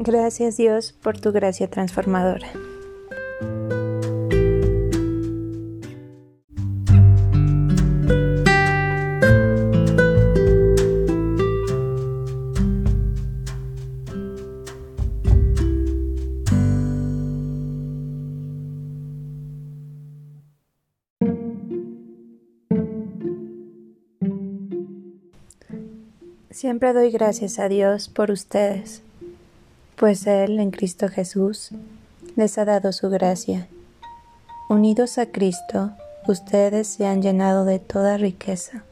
Gracias Dios por tu gracia transformadora. Siempre doy gracias a Dios por ustedes pues Él en Cristo Jesús les ha dado su gracia. Unidos a Cristo, ustedes se han llenado de toda riqueza,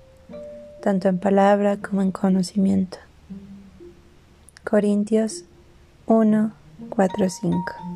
tanto en palabra como en conocimiento. Corintios 1, 4, 5.